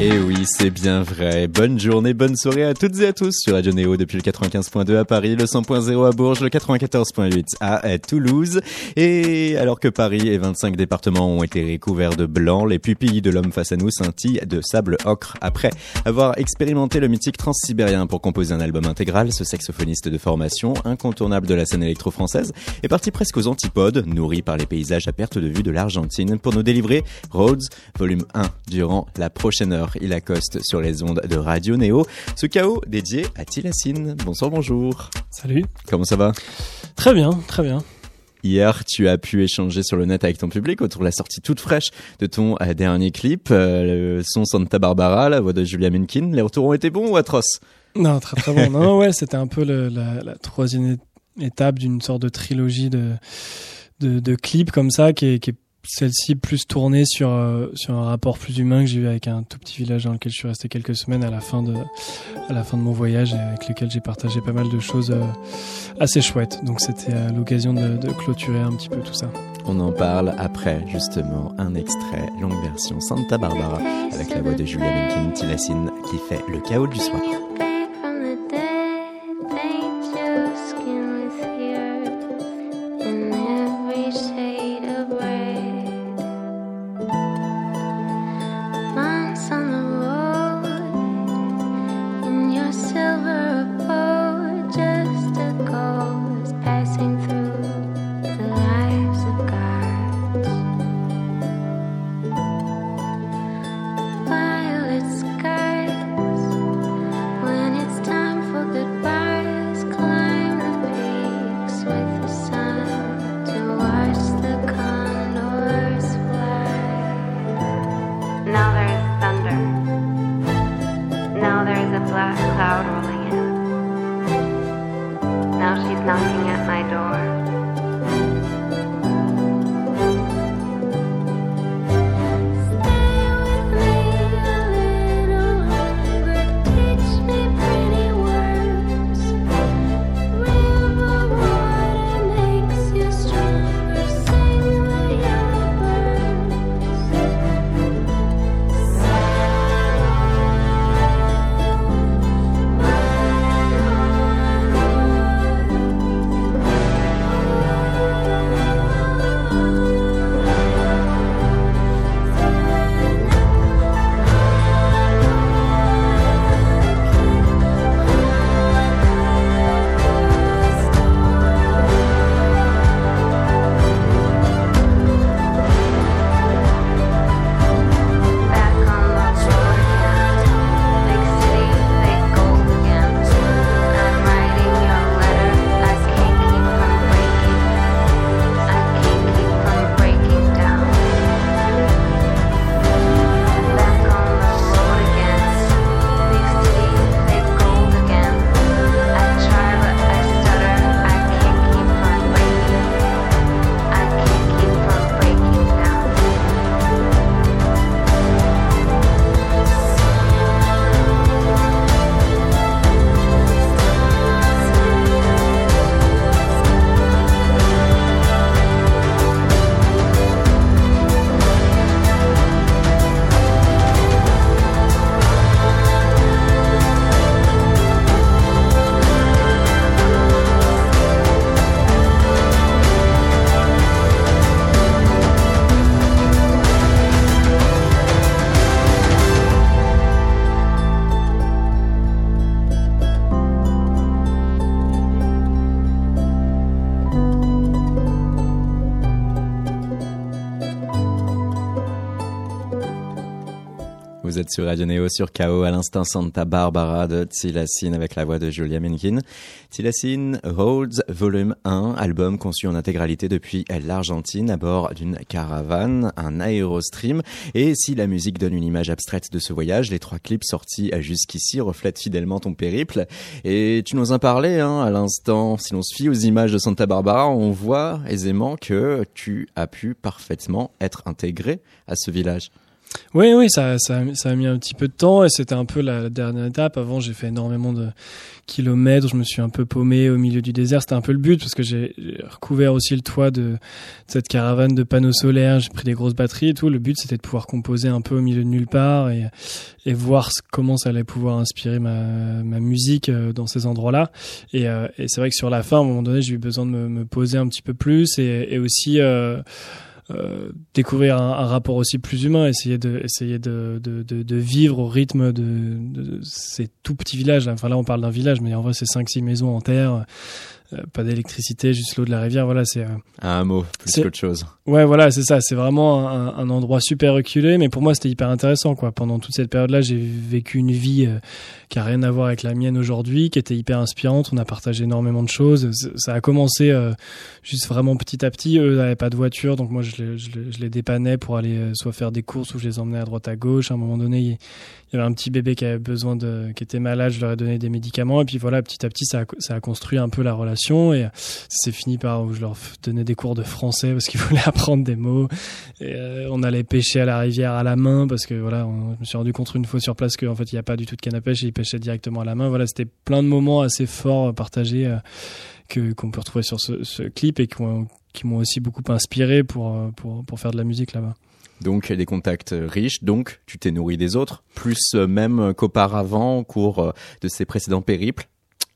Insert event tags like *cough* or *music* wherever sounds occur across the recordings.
Et eh oui, c'est bien vrai. Bonne journée, bonne soirée à toutes et à tous sur Radio Néo depuis le 95.2 à Paris, le 100.0 à Bourges, le 94.8 à Toulouse. Et alors que Paris et 25 départements ont été recouverts de blanc, les pupilles de l'homme face à nous scintillent de sable ocre. Après avoir expérimenté le mythique transsibérien pour composer un album intégral, ce saxophoniste de formation, incontournable de la scène électro-française, est parti presque aux antipodes, nourri par les paysages à perte de vue de l'Argentine, pour nous délivrer Rhodes, volume 1, durant la prochaine heure il accoste sur les ondes de Radio Néo. Ce chaos dédié à Tilassine. Bonsoir, bonjour. Salut. Comment ça va? Très bien, très bien. Hier, tu as pu échanger sur le net avec ton public autour de la sortie toute fraîche de ton euh, dernier clip, euh, le son Santa Barbara, la voix de Julia Menkin. Les retours ont été bons ou atroces? Non, très très bon. non, *laughs* ouais, c'était un peu la, troisième étape d'une sorte de trilogie de, de, clips comme ça qui est, qui est celle-ci plus tournée sur euh, sur un rapport plus humain que j'ai eu avec un tout petit village dans lequel je suis resté quelques semaines à la fin de à la fin de mon voyage et avec lequel j'ai partagé pas mal de choses euh, assez chouettes. Donc c'était euh, l'occasion de, clôturer un petit peu tout ça. On en parle après justement un extrait longue version Santa Barbara avec la voix de Julia Menkin Tilassine qui fait le chaos du soir. Sur Radio Neo sur KO à l'instant Santa Barbara de Tilassine avec la voix de Julia Menkin. Tilassine Holds Volume 1, album conçu en intégralité depuis l'Argentine à bord d'une caravane, un aérostream. Et si la musique donne une image abstraite de ce voyage, les trois clips sortis jusqu'ici reflètent fidèlement ton périple. Et tu nous en parlais hein, à l'instant. Si l'on se fie aux images de Santa Barbara, on voit aisément que tu as pu parfaitement être intégré à ce village. Oui, oui, ça, ça, ça, a mis un petit peu de temps et c'était un peu la, dernière étape. Avant, j'ai fait énormément de kilomètres, je me suis un peu paumé au milieu du désert. C'était un peu le but parce que j'ai recouvert aussi le toit de, cette caravane de panneaux solaires. J'ai pris des grosses batteries et tout. Le but, c'était de pouvoir composer un peu au milieu de nulle part et, et voir comment ça allait pouvoir inspirer ma, ma musique euh, dans ces endroits-là. Et, euh, et c'est vrai que sur la fin, à un moment donné, j'ai eu besoin de me, me, poser un petit peu plus et, et aussi euh, euh, découvrir un, rapport aussi plus humain, essayer de essayer de, de, de, de vivre au rythme de, de, ces tout petits villages. Enfin là, on parle d'un village, mais en vrai, c'est cinq six maisons en terre. Euh, pas d'électricité, juste l'eau de la rivière. Voilà, c'est euh, un mot plus qu'autre chose. Ouais, voilà, c'est ça. C'est vraiment un, un, endroit super reculé, mais pour moi, c'était hyper intéressant. Quoi. Pendant toute cette période-là, j'ai vécu une vie euh, qui a rien à voir avec la mienne aujourd'hui, qui était hyper inspirante. On a partagé énormément de choses. Ça a commencé juste vraiment petit à petit. Eux n'avaient pas de voiture, donc moi, je les, je, les, je les, dépannais pour aller soit faire des courses ou je les emmenais à droite à gauche. À un moment donné, il y avait un petit bébé qui avait besoin de, qui était malade. Je leur ai donné des médicaments, et puis voilà, petit à petit, ça a, construit un peu la relation et c'est fini par où je leur donnais des cours de français parce qu'ils *laughs* voulaient apprendre des mots. Euh, on allait pêcher à la rivière à la main parce que voilà, je me suis rendu compte une fois sur place qu'en fait il n'y a pas du tout de canne à pêche et ils pêchaient directement à la main. Voilà, c'était plein de moments assez forts partagés euh, que qu'on peut retrouver sur ce, ce clip et qui m'ont aussi beaucoup inspiré pour, euh, pour, pour faire de la musique là-bas. Donc des contacts riches, donc tu t'es nourri des autres, plus même qu'auparavant au cours de ces précédents périples.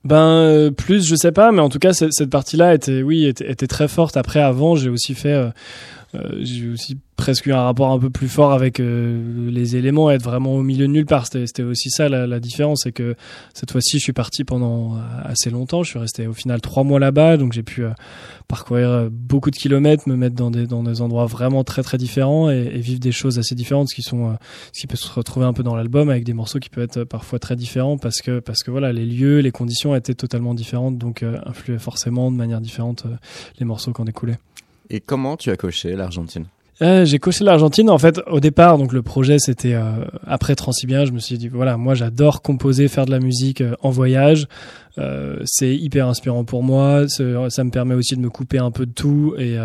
Ben euh, plus je sais pas mais en tout cas cette partie-là était oui était, était, très forte après avant j'ai aussi fait euh, euh, j'ai aussi presque eu un rapport un peu plus fort avec euh, les éléments, être vraiment au milieu de nulle part. C'était aussi ça la, la différence, c'est que cette fois-ci, je suis parti pendant euh, assez longtemps. Je suis resté au final trois mois là-bas, donc j'ai pu parcourir beaucoup de kilomètres, me mettre dans des dans des endroits vraiment très très différents et, et vivre des choses assez différentes, ce qui sont ce qui peut se retrouver un peu dans l'album avec des morceaux qui peuvent être parfois très différents parce que parce que voilà les lieux, les conditions étaient totalement différentes, donc influaient forcément de manière différente les morceaux qu'on découlait. Et comment tu as coché l'Argentine? Euh, j'ai coché l'Argentine. En fait, au départ, donc le projet c'était euh, après Transsibien. Je me suis dit voilà, moi j'adore composer, faire de la musique euh, en voyage. Euh, c'est hyper inspirant pour moi. Ça me permet aussi de me couper un peu de tout et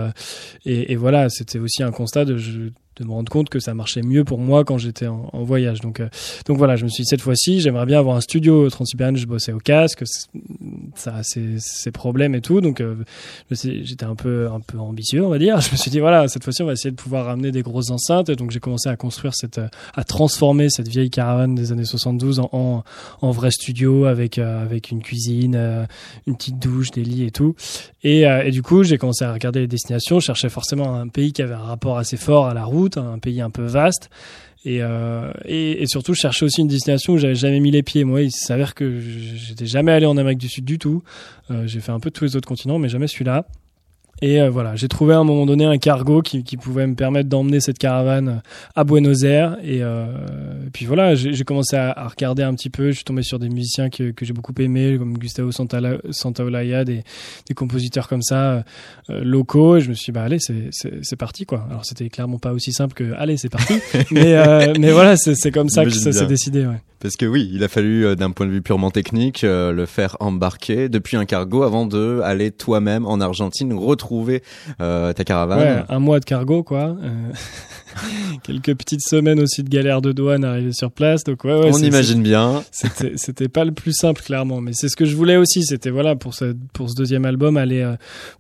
et, et, voilà, c'était aussi un constat de je, de me rendre compte que ça marchait mieux pour moi quand j'étais en, voyage. Donc, euh, donc voilà, je me suis dit cette fois-ci, j'aimerais bien avoir un studio transsibérien. Je bossais au casque, ça a ses, problèmes et tout. Donc euh, j'étais un peu, un peu ambitieux, on va dire. *laughs* Je me suis dit voilà, cette fois-ci, on va essayer de pouvoir ramener des grosses enceintes. Et donc j'ai commencé à construire cette, euh, à transformer cette vieille caravane des années 72 en, en, vrai studio avec, avec une cuisine, une petite douche, des lits et tout. Et, et du coup, j'ai commencé à regarder les destinations. Je cherchais forcément un pays qui avait un rapport assez fort à la route un pays un peu vaste. Et, euh, et, et, surtout, je cherchais aussi une destination où j'avais jamais mis les pieds. Moi, il s'avère que j'étais jamais allé en Amérique du Sud du tout. Euh, j'ai fait un peu tous les autres continents, mais jamais celui-là. Et euh, voilà, j'ai trouvé à un moment donné un cargo qui, qui pouvait me permettre d'emmener cette caravane à Buenos Aires. Et, euh, puis voilà, j'ai commencé à, à, regarder un petit peu. Je suis tombé sur des musiciens que, que j'ai beaucoup aimés, comme Gustavo Santaolalla, des, des compositeurs comme ça, euh, locaux. Et je me suis dit, bah allez, c'est parti quoi. Alors c'était clairement pas aussi simple que, allez, c'est parti. *laughs* mais, euh, mais voilà, c'est comme ça que ça s'est décidé. Ouais. Parce que oui, il a fallu, euh, d'un point de vue purement technique, euh, le faire embarquer depuis un cargo avant de aller toi-même en Argentine retrouver euh, ta caravane. Ouais, un mois de cargo, quoi. Euh, *laughs* quelques petites semaines aussi de galère de douane arriver sur place. Donc ouais, ouais on imagine bien. C'était pas le plus simple, clairement, mais c'est ce que je voulais aussi. C'était voilà pour ce pour ce deuxième album aller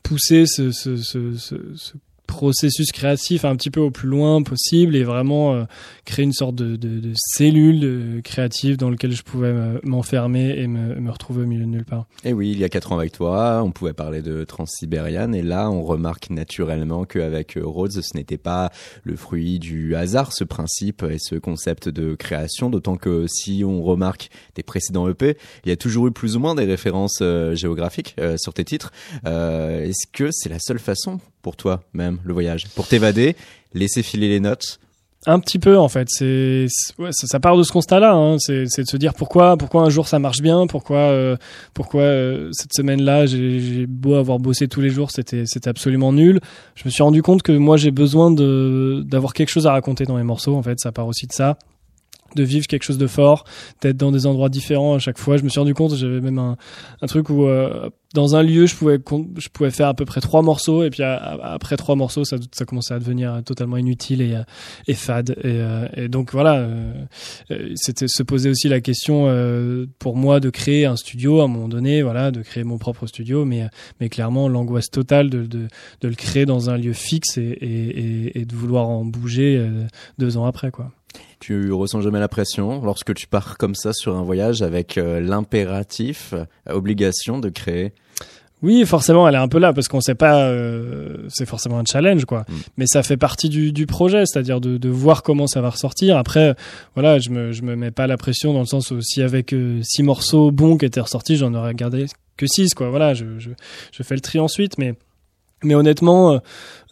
pousser ce, ce, ce, ce processus créatif un petit peu au plus loin possible et vraiment euh, créer une sorte de, cellule de créative dans laquelle je pouvais m'enfermer et me, retrouver au milieu de nulle part. Et oui, il y a quatre ans avec toi, on pouvait parler de Transsibériane et là on remarque naturellement qu'avec euh, Rhodes ce n'était pas le fruit du hasard ce principe et ce concept de création, d'autant que si on remarque tes précédents EP, il y a toujours eu plus ou moins des références euh, géographiques euh, sur tes titres. Euh, Est-ce que c'est la seule façon pour toi même le voyage. Pour t'évader laisser filer les notes. Un petit peu en fait, c'est ouais, ça, ça, part de ce constat-là, hein. c'est de se dire pourquoi pourquoi un jour ça marche bien, pourquoi euh, pourquoi euh, cette semaine-là j'ai beau avoir bossé tous les jours c'était c'était absolument nul. Je me suis rendu compte que moi j'ai besoin de d'avoir quelque chose à raconter dans mes morceaux en fait, ça part aussi de ça de vivre quelque chose de fort, d'être dans des endroits différents à chaque fois. Je me suis rendu compte, j'avais même un, un truc où euh, dans un lieu, je pouvais je pouvais faire à peu près trois morceaux et puis après trois morceaux, ça, ça commençait à devenir totalement inutile et, euh, et fade. Et, euh, et, donc voilà, c'était se poser aussi la question pour moi de créer un studio à un moment donné, voilà, de créer mon propre studio, mais mais clairement l'angoisse totale de, de, de le créer dans un lieu fixe et, et, et de vouloir en bouger deux ans après quoi. Tu ressens jamais la pression lorsque tu pars comme ça sur un voyage avec euh, l'impératif, euh, obligation de créer? Oui, forcément, elle est un peu là parce qu'on sait pas. Euh, c'est forcément un challenge, quoi. Mm. Mais ça fait partie du, du projet, c'est-à-dire de, de, voir comment ça va ressortir. Après, voilà, je me je me mets pas la pression dans le sens où si avec six morceaux bons qui étaient ressortis, j'en aurais gardé que six, quoi. Voilà, je, je je fais le tri ensuite, mais mais honnêtement,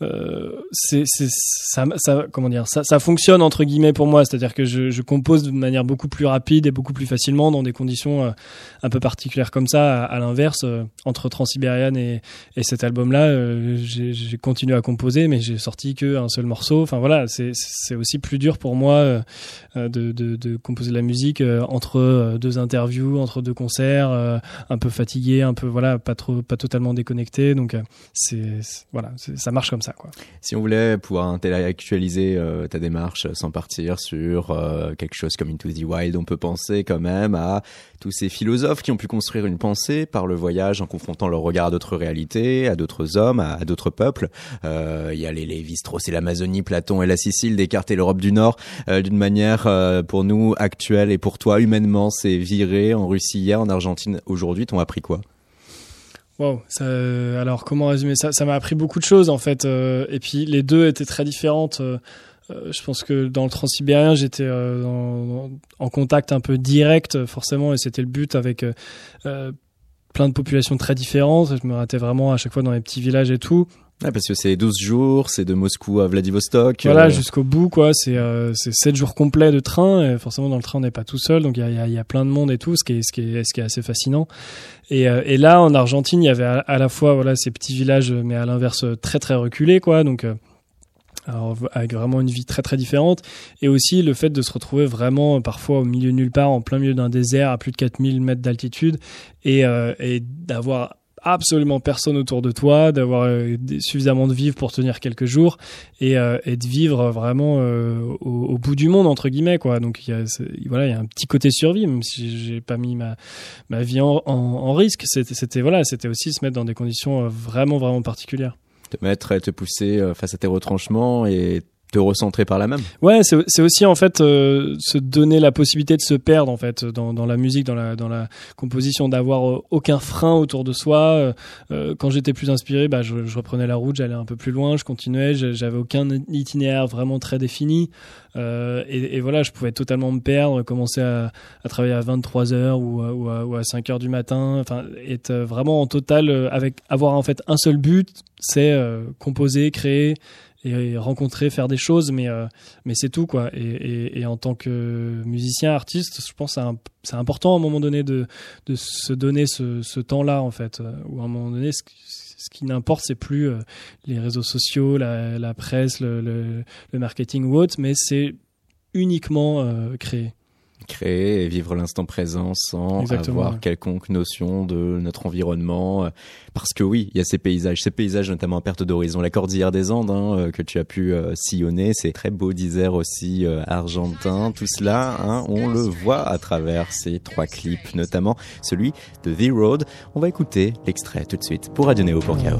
euh, c'est ça, comment dire ça, fonctionne entre guillemets pour moi. C'est-à-dire que je, compose de manière beaucoup plus rapide et beaucoup plus facilement dans des conditions euh, un peu particulières comme ça à, l'inverse euh, entre Transsibérienne et, et cet album là euh, j'ai continué à composer mais j'ai sorti que un seul morceau. Enfin voilà c'est c'est aussi plus dur pour moi de, de, de, composer de la musique entre deux interviews entre deux concerts un peu fatigué un peu voilà pas trop pas totalement déconnecté. Donc c'est voilà ça marche comme ça si on voulait pouvoir intellectualiser euh, ta démarche sans partir sur euh, quelque chose comme Into the Wild, on peut penser quand même à tous ces philosophes qui ont pu construire une pensée par le voyage en confrontant leur regard à d'autres réalités, à d'autres hommes, à, d'autres peuples. Euh, il y a les Lévi-Strauss et l'Amazonie, Platon et la Sicile, Descartes et l'Europe du Nord. d'une manière pour nous actuelle et pour toi humainement, c'est viré en Russie hier, en Argentine aujourd'hui. T'ont appris quoi? Wow, alors comment résumer ça? Ça m'a appris beaucoup de choses en fait, euh, et puis les deux étaient très différentes. Euh, euh, je pense que dans le transsibérien, j'étais en contact un peu direct forcément, et c'était le but avec plein de populations très différentes. Je me ratais vraiment à chaque fois dans les petits villages et tout. Ouais, parce que c'est 12 jours, c'est de Moscou à Vladivostok. Voilà, jusqu'au bout, quoi. C'est euh, 7 jours complets de train. Et forcément, dans le train, on n'est pas tout seul. Donc, il y a, y, y a, plein de monde et tout, ce qui est, ce qui est, ce qui est assez fascinant. Et, euh, et là, en Argentine, il y avait à, la fois voilà ces petits villages, mais à l'inverse, très, très reculés, quoi. Donc, euh, alors, avec vraiment une vie très très différente et aussi le fait de se retrouver vraiment parfois au milieu de nulle part en plein milieu d'un désert à plus de 4000 mètres d'altitude et, euh, et d'avoir absolument personne autour de toi, d'avoir euh, suffisamment de vivre pour tenir quelques jours et, euh, et de vivre vraiment euh, au, au, bout du monde entre guillemets quoi. Donc il y a voilà il y a un petit côté survie même si j'ai pas mis ma ma vie en, en, risque. C'était voilà c'était aussi se mettre dans des conditions vraiment vraiment particulières. Te mettre et te pousser face à tes retranchements et te recentrer par la même. Ouais, c'est aussi en fait euh, se donner la possibilité de se perdre en fait dans, dans la musique, dans la dans la composition, d'avoir euh, aucun frein autour de soi. Euh, quand j'étais plus inspiré, bah je, je reprenais la route, j'allais un peu plus loin, je continuais, j'avais aucun itinéraire vraiment très défini. Et, et, voilà, je pouvais totalement me perdre, commencer à, à travailler à 23 heures ou, ou, à, ou à 5 heures du matin, enfin être vraiment en total avec avoir en fait un seul but, c'est composer, créer et rencontrer, faire des choses, mais euh, mais c'est tout quoi. Et, et, et, en tant que musicien, artiste, je pense c'est important à un moment donné de de se donner ce, ce temps-là en fait, euh, ou à un moment donné, ce, ce qui n'importe, c'est plus euh, les réseaux sociaux, la, la presse, le, le, le, marketing ou autre, mais c'est uniquement créer créer et vivre l'instant présent sans avoir quelconque notion de notre environnement. Parce que oui, il y a ces paysages, ces paysages notamment à perte d'horizon, la cordillère des Andes hein, euh, que tu as pu euh, sillonner, c'est très beau disert aussi euh, argentin. Tout cela, hein, on le voit à travers ces trois clips, notamment celui de The Road. On va écouter l'extrait tout de suite pour Radio Néo pour K.O.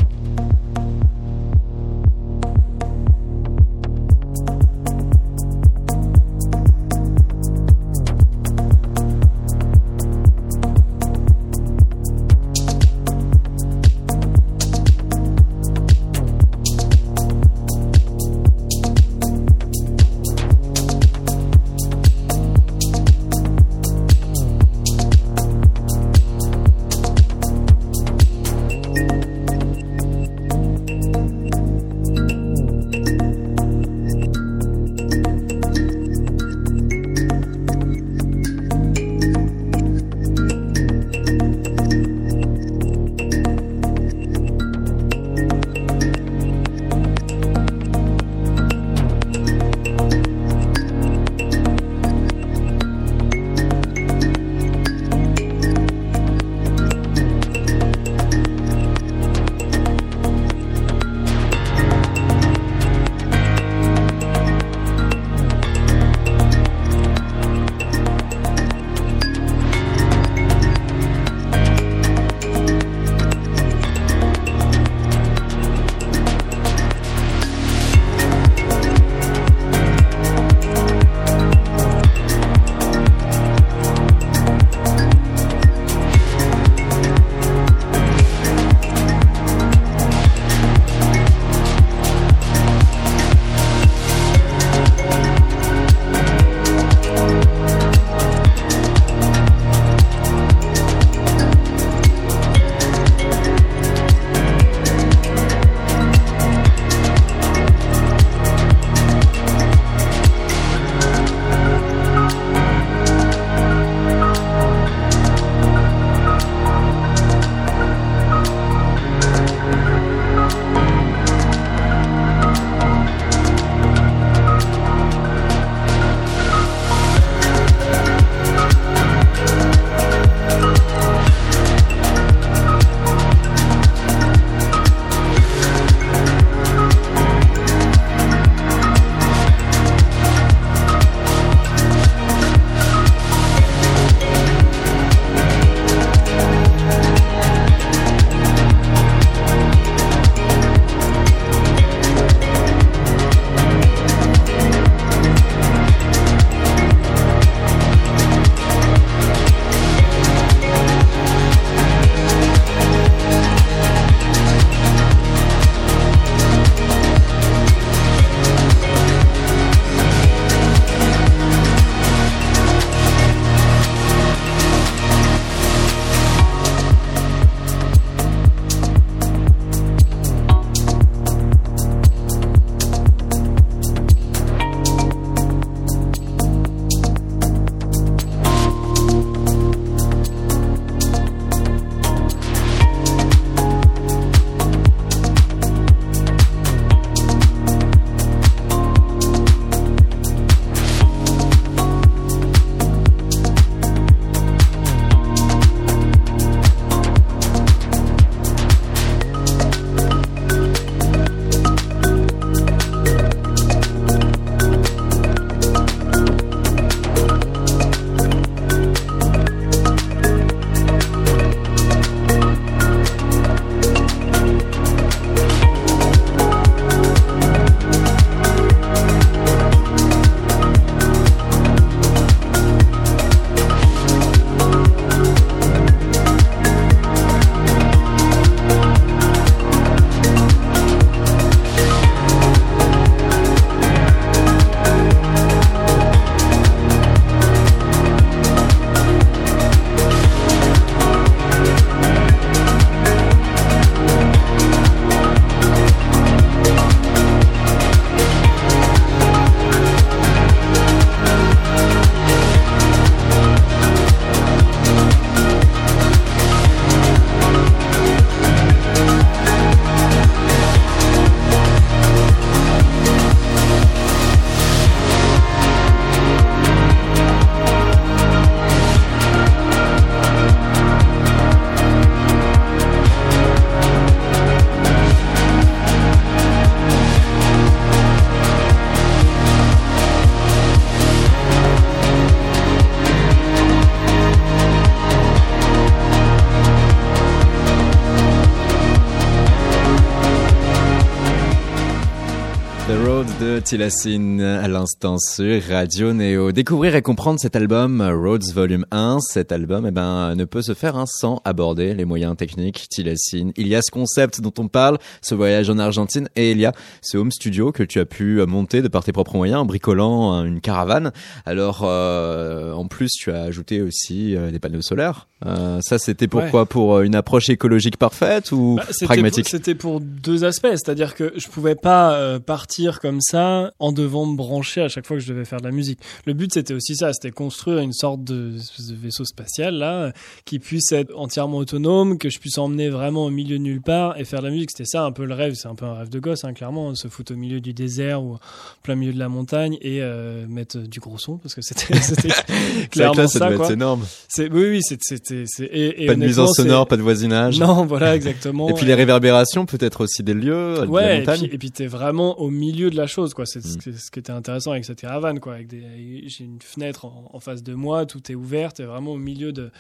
De Tilassine à l'instant sur Radio Neo. Découvrir et comprendre cet album Roads Volume 1, cet album eh ben, ne peut se faire hein, sans aborder les moyens techniques Tilassine. Il y a ce concept dont on parle, ce voyage en Argentine, et il y a ce home studio que tu as pu monter de par tes propres moyens en bricolant une caravane. Alors euh, en plus tu as ajouté aussi euh, des panneaux solaires. Euh, ça c'était pourquoi Pour une approche écologique parfaite ou bah, pragmatique? C'était pour deux aspects, c'est-à-dire que je pouvais pas partir comme ça en devant me brancher à chaque fois que je devais faire de la musique. Le but c'était aussi ça, c'était construire une sorte de, vaisseau spatial là qui puisse être entièrement autonome, que je puisse emmener vraiment au milieu de nulle part et faire de la musique. C'était ça un peu le rêve, c'est un peu un rêve de gosse hein, clairement, se foutre au milieu du désert ou plein milieu de la montagne et euh, mettre du gros son parce que c'était *laughs* clairement ça, ça quoi. énorme. Oui oui c'était et, et pas de nuisance sonore, pas de voisinage. Non voilà exactement. et puis les réverbérations peut-être aussi des lieux, ouais, de la montagne. Et puis t'es vraiment au milieu de la chose quoi. C'est mm. ce qui était intéressant avec cette caravane quoi. J'ai une fenêtre en, face de moi, tout est ouvert, vraiment au milieu de,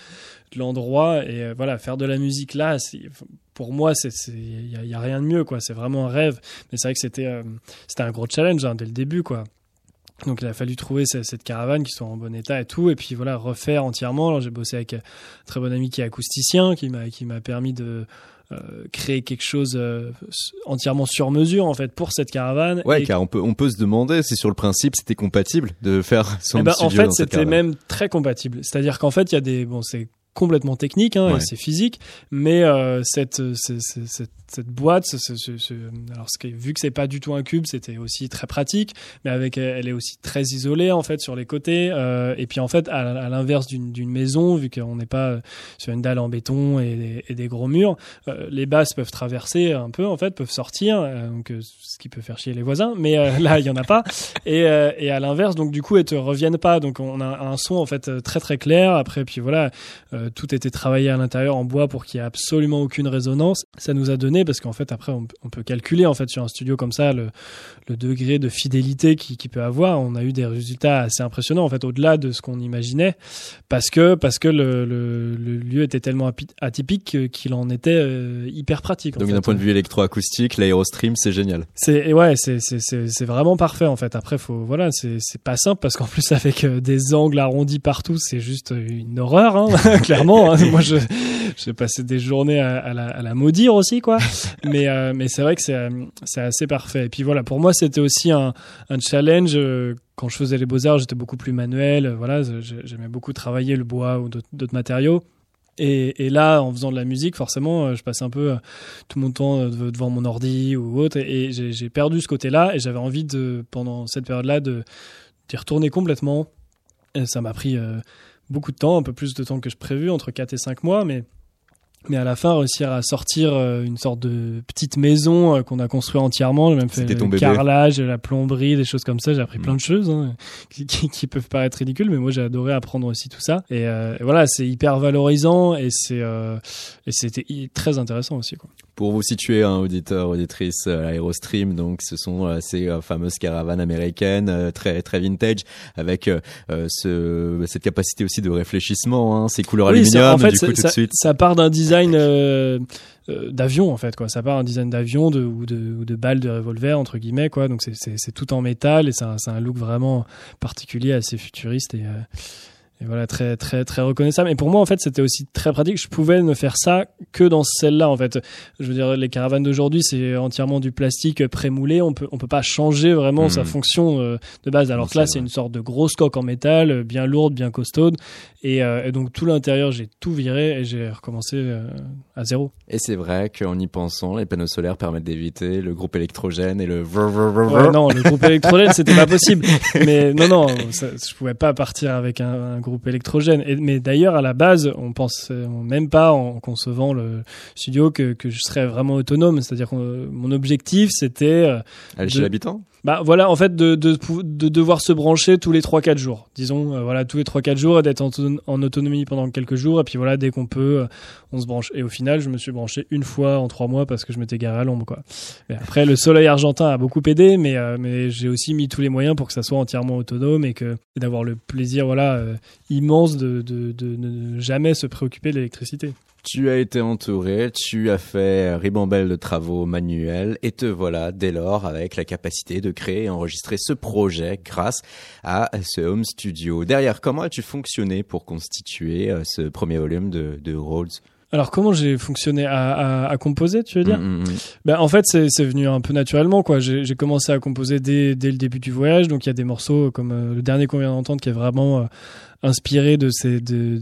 de l'endroit et euh, voilà faire de la musique là. Pour moi, c'est il y, a rien de mieux quoi. C'est vraiment un rêve. Mais c'est vrai que c'était euh, c'était un gros challenge hein, dès le début quoi. Donc il a fallu trouver cette caravane qui soit en bon état et tout, et puis voilà refaire entièrement. J'ai bossé avec un très bon ami qui est acousticien, qui m'a qui m'a permis de euh, créer quelque chose euh, entièrement sur mesure en fait pour cette caravane. Ouais, car on peut on peut se demander si sur le principe c'était compatible de faire *laughs* son eh ben, En fait, c'était même très compatible. C'est-à-dire qu'en fait, il y a des bon, c'est complètement technique, hein, c'est physique, mais euh, cette, cette, cette, cette, boîte, ce, ce, alors ce qui, vu que c'est pas du tout un cube, c'était aussi très pratique, mais avec elle est aussi très isolée en fait sur les côtés, euh, et puis en fait à, l'inverse d'une maison, vu qu'on n'est pas sur une dalle en béton et, et des gros murs, euh, les basses peuvent traverser un peu en fait, peuvent sortir, euh, donc ce qui peut faire chier les voisins, mais là il y en a pas, et, et à l'inverse donc du coup elles te reviennent pas, donc on a un son en fait très très clair. Après puis voilà euh, tout était travaillé à l'intérieur en bois pour qu'il y ait absolument aucune résonance. Ça nous a donné parce qu'en fait après on, peut calculer en fait sur un studio comme ça le, degré de fidélité qu'il qui peut avoir. On a eu des résultats assez impressionnants en fait au-delà de ce qu'on imaginait parce que parce que le, lieu était tellement atypique qu'il en était euh, hyper pratique. Donc d'un point de vue électroacoustique, l'aérostream c'est génial. C'est ouais c'est vraiment parfait en fait. Après faut voilà c'est c'est pas simple parce qu'en plus *laughs* avec euh, des angles arrondis partout c'est juste une horreur. Hein *laughs* clairement. Hein. *laughs* Moi, je j'ai passé des journées à, la, à, la, maudire aussi, quoi. Mais euh, mais c'est vrai que c'est c'est assez parfait. Et puis voilà, pour moi, c'était aussi un, un challenge. Euh, quand je faisais les beaux arts, j'étais beaucoup plus manuel. Voilà, j'aimais beaucoup travailler le bois ou d'autres matériaux. Et, et, là, en faisant de la musique, forcément, euh, je passais un peu tout mon temps devant mon ordi ou autre, et, j'ai perdu ce côté-là, et j'avais envie de, pendant cette période-là, de d'y retourner complètement. Et ça m'a pris beaucoup de temps, un peu plus de temps que je prévu, entre 4 et 5 mois, mais mais à la fin réussir à sortir euh, une sorte de petite maison euh, qu'on a construit entièrement. J'ai même fait le carrelage la plomberie des choses comme ça. J'ai appris mm. plein de choses hein, qui, qui, peuvent paraître ridicules mais moi j'ai adoré apprendre aussi tout ça. Et, euh, voilà c'est hyper valorisant et c'est et c'était très intéressant aussi quoi pour vous situer, un auditeur, auditrice, Aerostream, donc ce sont ces fameuses caravanes américaines très très vintage, avec ce, cette capacité aussi de réfléchissement, hein, ces couleurs aluminium, du coup tout de suite. Ça part d'un design euh, euh, d'avion en fait quoi. Ça part un design d'avion de, ou de ou de balles de revolver entre guillemets quoi. Donc c'est tout en métal et c'est un, un, look vraiment particulier, assez futuriste et euh, et voilà très très très reconnaissable. Et pour moi en fait c'était aussi très pratique. Je pouvais ne faire ça que dans celle-là en fait. Je veux dire les caravanes d'aujourd'hui c'est entièrement du plastique prémoulé. On peut on peut pas changer vraiment sa hmm. fonction euh, de base. Alors que là c'est une sorte de grosse coque en métal euh, bien lourde bien costaude. Et, euh, et donc tout l'intérieur j'ai tout viré et j'ai recommencé à zéro. Et c'est vrai qu'en y pensant les panneaux solaires permettent d'éviter le groupe électrogène et le ouais, non le groupe électrogène c'était pas possible. Mais non non ça, je pouvais pas partir avec un, un groupe groupe électrogène. Et, mais d'ailleurs, à la base, on pense même pas en concevant le studio que, que je serais vraiment autonome. C'est-à-dire que mon objectif, c'était... Euh, Aller chez l'habitant? Bah voilà, en fait, de, de, de, devoir se brancher tous les 3-4 jours. Disons, euh, voilà, tous les 3-4 jours et d'être en, en, autonomie pendant quelques jours. Et puis voilà, dès qu'on peut, euh, on se branche. Et au final, je me suis branché une fois en 3 mois parce que je m'étais garé à l'ombre, quoi. après, le soleil argentin a beaucoup aidé, mais, euh, mais j'ai aussi mis tous les moyens pour que ça soit entièrement autonome et que d'avoir le plaisir, voilà, immense de, de, de, ne jamais se préoccuper de l'électricité. Tu as été entouré, tu as fait ribambelle de travaux manuels et te voilà dès lors avec la capacité de créer et enregistrer ce projet grâce à ce home studio. Derrière, comment as-tu fonctionné pour constituer euh, ce premier volume de, de Rhodes? Alors comment j'ai fonctionné à, à, à, composer, tu veux dire? Mm, mm, mm. ben, En fait, c'est venu un peu naturellement. quoi. J'ai j'ai commencé à composer dès, dès le début du voyage. Donc il y a des morceaux comme euh, le dernier qu'on vient d'entendre qui est vraiment euh, inspiré de ces de,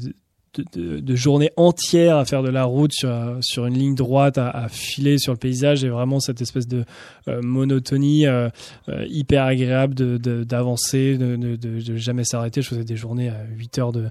de, de, de journées à faire de la route sur, une ligne droite, à, filer sur le paysage et vraiment cette espèce de euh, monotonie euh, euh, hyper agréable d'avancer, de, de, de jamais s'arrêter. Je faisais des journées à 8 heures de